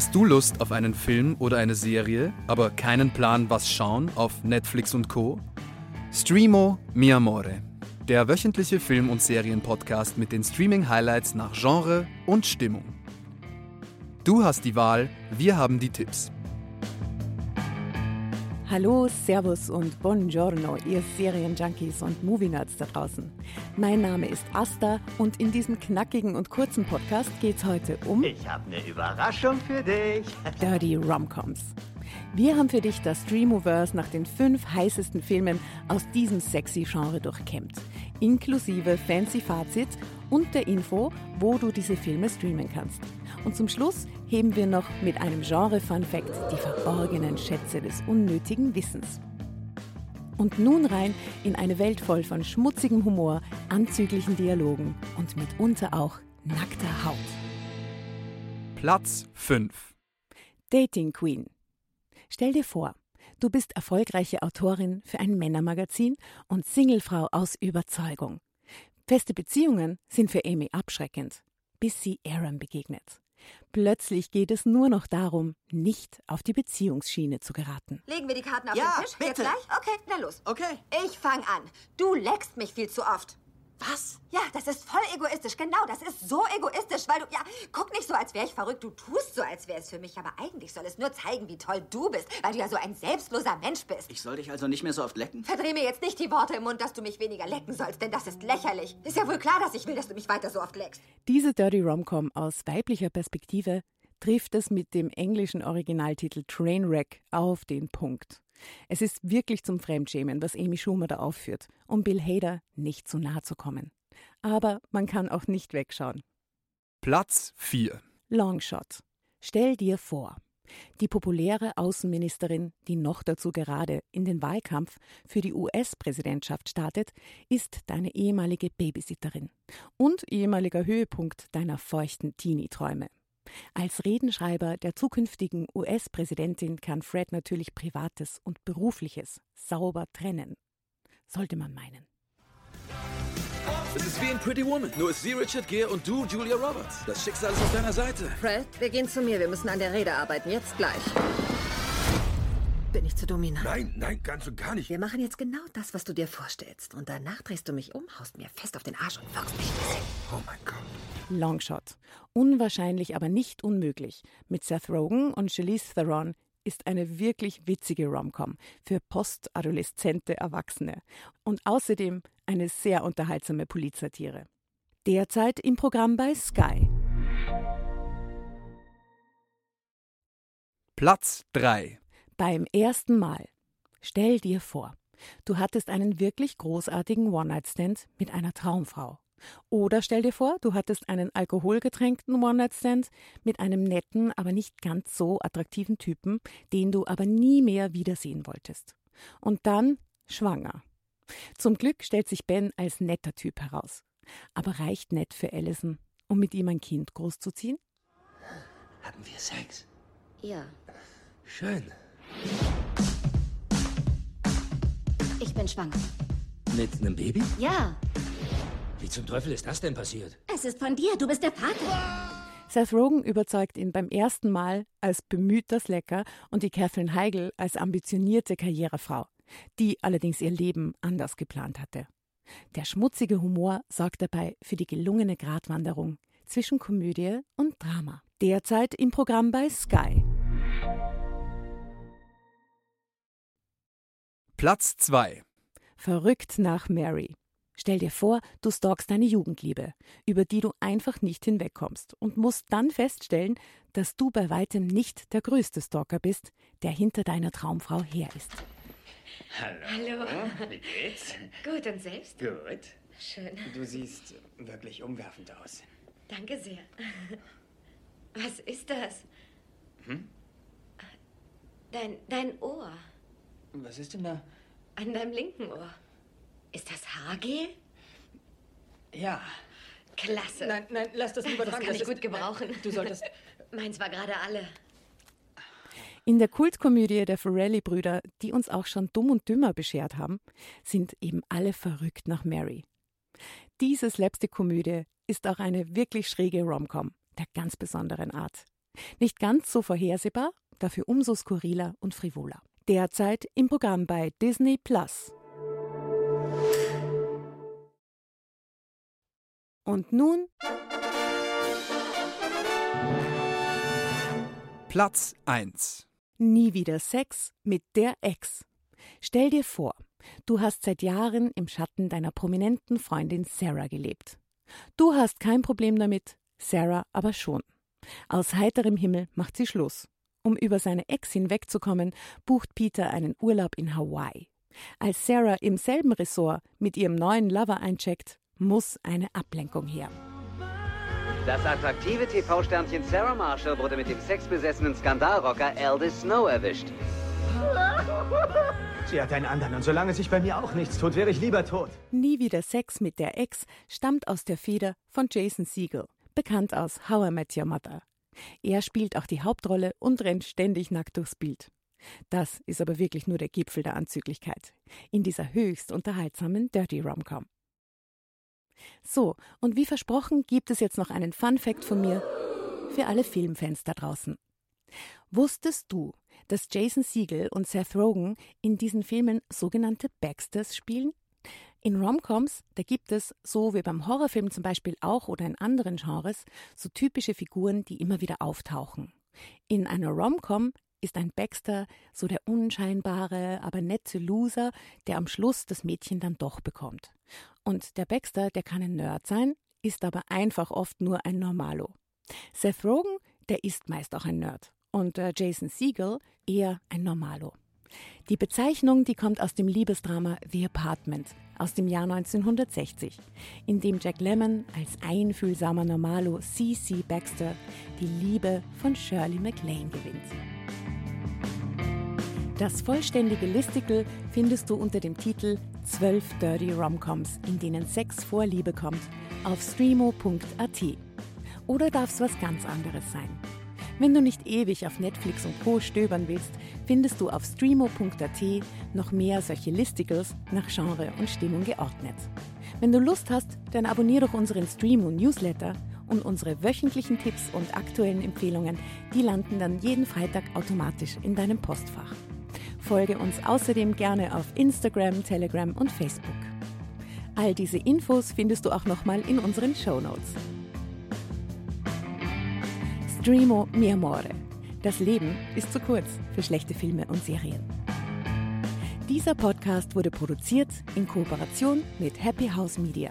Hast du Lust auf einen Film oder eine Serie, aber keinen Plan, was schauen auf Netflix und Co? Streamo Mi Amore, der wöchentliche Film- und Serienpodcast mit den Streaming-Highlights nach Genre und Stimmung. Du hast die Wahl, wir haben die Tipps. Hallo, Servus und Buongiorno, ihr Serienjunkies und Movie-Nerds da draußen. Mein Name ist Asta und in diesem knackigen und kurzen Podcast geht's heute um Ich habe eine Überraschung für dich. Dirty Romcoms. Wir haben für dich das Streamoverse nach den fünf heißesten Filmen aus diesem sexy Genre durchkämmt, inklusive fancy Fazit und der Info, wo du diese Filme streamen kannst. Und zum Schluss heben wir noch mit einem Genre-Fun-Fact die verborgenen Schätze des unnötigen Wissens. Und nun rein in eine Welt voll von schmutzigem Humor, anzüglichen Dialogen und mitunter auch nackter Haut. Platz 5. Dating Queen. Stell dir vor, du bist erfolgreiche Autorin für ein Männermagazin und Singlefrau aus Überzeugung. Feste Beziehungen sind für Amy abschreckend, bis sie Aaron begegnet. Plötzlich geht es nur noch darum, nicht auf die Beziehungsschiene zu geraten. Legen wir die Karten auf Ja, den Tisch? Jetzt bitte. gleich? Okay, na los. Okay. Ich fang an. Du leckst mich viel zu oft. Was? Ja, das ist voll egoistisch. Genau, das ist so egoistisch, weil du, ja, guck nicht so, als wäre ich verrückt. Du tust so, als wäre es für mich. Aber eigentlich soll es nur zeigen, wie toll du bist, weil du ja so ein selbstloser Mensch bist. Ich soll dich also nicht mehr so oft lecken? Verdreh mir jetzt nicht die Worte im Mund, dass du mich weniger lecken sollst, denn das ist lächerlich. Ist ja wohl klar, dass ich will, dass du mich weiter so oft leckst. Diese Dirty Romcom aus weiblicher Perspektive trifft es mit dem englischen Originaltitel Trainwreck auf den Punkt. Es ist wirklich zum Fremdschämen, was Amy Schumer da aufführt, um Bill Hader nicht zu nahe zu kommen. Aber man kann auch nicht wegschauen. Platz 4. Longshot. Stell dir vor, die populäre Außenministerin, die noch dazu gerade in den Wahlkampf für die US-Präsidentschaft startet, ist deine ehemalige Babysitterin und ehemaliger Höhepunkt deiner feuchten Teenie-Träume. Als Redenschreiber der zukünftigen US-Präsidentin kann Fred natürlich Privates und Berufliches sauber trennen. Sollte man meinen. Es ist wie in Pretty Woman, nur ist sie Richard Gere und du Julia Roberts. Das Schicksal ist auf deiner Seite. Fred, wir gehen zu mir. Wir müssen an der Rede arbeiten. Jetzt gleich. Bin ich zu dominant? Nein, nein, ganz und gar nicht. Wir machen jetzt genau das, was du dir vorstellst. Und danach drehst du mich um, haust mir fest auf den Arsch und wirkst mich ein Oh mein Gott. Longshot. Unwahrscheinlich, aber nicht unmöglich. Mit Seth Rogen und Charlize Theron ist eine wirklich witzige Romcom für postadoleszente Erwachsene und außerdem eine sehr unterhaltsame Polizsatire. Derzeit im Programm bei Sky. Platz 3. Beim ersten Mal. Stell dir vor, du hattest einen wirklich großartigen One-Night-Stand mit einer Traumfrau. Oder stell dir vor, du hattest einen alkoholgetränkten One-Night-Stand mit einem netten, aber nicht ganz so attraktiven Typen, den du aber nie mehr wiedersehen wolltest. Und dann schwanger. Zum Glück stellt sich Ben als netter Typ heraus. Aber reicht nett für Allison, um mit ihm ein Kind großzuziehen? Hatten wir Sex? Ja. Schön. Ich bin schwanger. Mit einem Baby? Ja, Wie zum Teufel ist das denn passiert? es ist von dir. Du bist der Vater. Seth Rogen überzeugt ihn beim ersten Mal als bemühter Slacker und die Catherine Heigl als ambitionierte Karrierefrau, die allerdings ihr Leben anders geplant hatte. Der schmutzige Humor sorgt dabei für die gelungene Gratwanderung zwischen Komödie und Drama. Derzeit im Programm bei Sky. Platz 2. Verrückt nach Mary. Stell dir vor, du stalkst deine Jugendliebe, über die du einfach nicht hinwegkommst und musst dann feststellen, dass du bei weitem nicht der größte Stalker bist, der hinter deiner Traumfrau her ist. Hallo. Wie geht's? Gut, und selbst? Gut. Schön. Du siehst wirklich umwerfend aus. Danke sehr. Was ist das? Hm? Dein, dein Ohr. Was ist denn da? An deinem linken Ohr. Ist das Haargel? Ja. Klasse. Nein, nein, lass das lieber Das dran. kann ich ist- gut gebrauchen. Nein, Du solltest. Meins war gerade alle. In der Kultkomödie der Ferrelli-Brüder, die uns auch schon Dumm und Dümmer beschert haben, sind eben alle verrückt nach Mary. Diese Slapstick-Komödie ist auch eine wirklich schräge Romcom der ganz besonderen Art. Nicht ganz so vorhersehbar, dafür umso skurriler und frivoler. Derzeit im Programm bei Disney Plus. Und nun Platz 1. Nie wieder Sex mit der Ex. Stell dir vor, du hast seit Jahren im Schatten deiner prominenten Freundin Sarah gelebt. Du hast kein Problem damit, Sarah aber schon. Aus heiterem Himmel macht sie Schluss. Um über seine Ex hinwegzukommen, bucht Peter einen Urlaub in Hawaii. Als Sarah im selben Ressort mit ihrem neuen Lover eincheckt, muss eine Ablenkung her. Das attraktive TV-Sternchen Sarah Marshall wurde mit dem sexbesessenen Skandalrocker Aldous Snow erwischt. Sie hat einen anderen und solange sich bei mir auch nichts tut, wäre ich lieber tot. Nie wieder Sex mit der Ex stammt aus der Feder von Jason Siegel, bekannt aus How I Met Your Mother. Er spielt auch die Hauptrolle und rennt ständig nackt durchs Bild. Das ist aber wirklich nur der Gipfel der Anzüglichkeit in dieser höchst unterhaltsamen Dirty Rom-Com. So, und wie versprochen gibt es jetzt noch einen Fun Fact von mir für alle Filmfans da draußen. Wusstest du, dass Jason Siegel und Seth Rogen in diesen Filmen sogenannte Baxters spielen? In Romcoms, da gibt es, so wie beim Horrorfilm zum Beispiel auch oder in anderen Genres, so typische Figuren, die immer wieder auftauchen. In einer Romcom ist ein Baxter so der unscheinbare, aber nette Loser, der am Schluss das Mädchen dann doch bekommt. Und der Baxter, der kann ein Nerd sein, ist aber einfach oft nur ein Normalo. Seth Rogen, der ist meist auch ein Nerd. Und äh, Jason Siegel eher ein Normalo. Die Bezeichnung, die kommt aus dem Liebesdrama The Apartment aus dem Jahr 1960, in dem Jack Lemmon als einfühlsamer Normalo C.C. Baxter die Liebe von Shirley MacLaine gewinnt. Das vollständige Listicle findest du unter dem Titel 12 Dirty Romcoms, in denen Sex vor Liebe kommt, auf streamo.at. Oder darf es was ganz anderes sein? Wenn du nicht ewig auf Netflix und Co. stöbern willst, findest du auf streamo.at noch mehr solche Listicles nach Genre und Stimmung geordnet. Wenn du Lust hast, dann abonniere doch unseren Streamo Newsletter und unsere wöchentlichen Tipps und aktuellen Empfehlungen, die landen dann jeden Freitag automatisch in deinem Postfach. Folge uns außerdem gerne auf Instagram, Telegram und Facebook. All diese Infos findest du auch nochmal in unseren Show Notes. Streamo mi amore. Das Leben ist zu kurz für schlechte Filme und Serien. Dieser Podcast wurde produziert in Kooperation mit Happy House Media.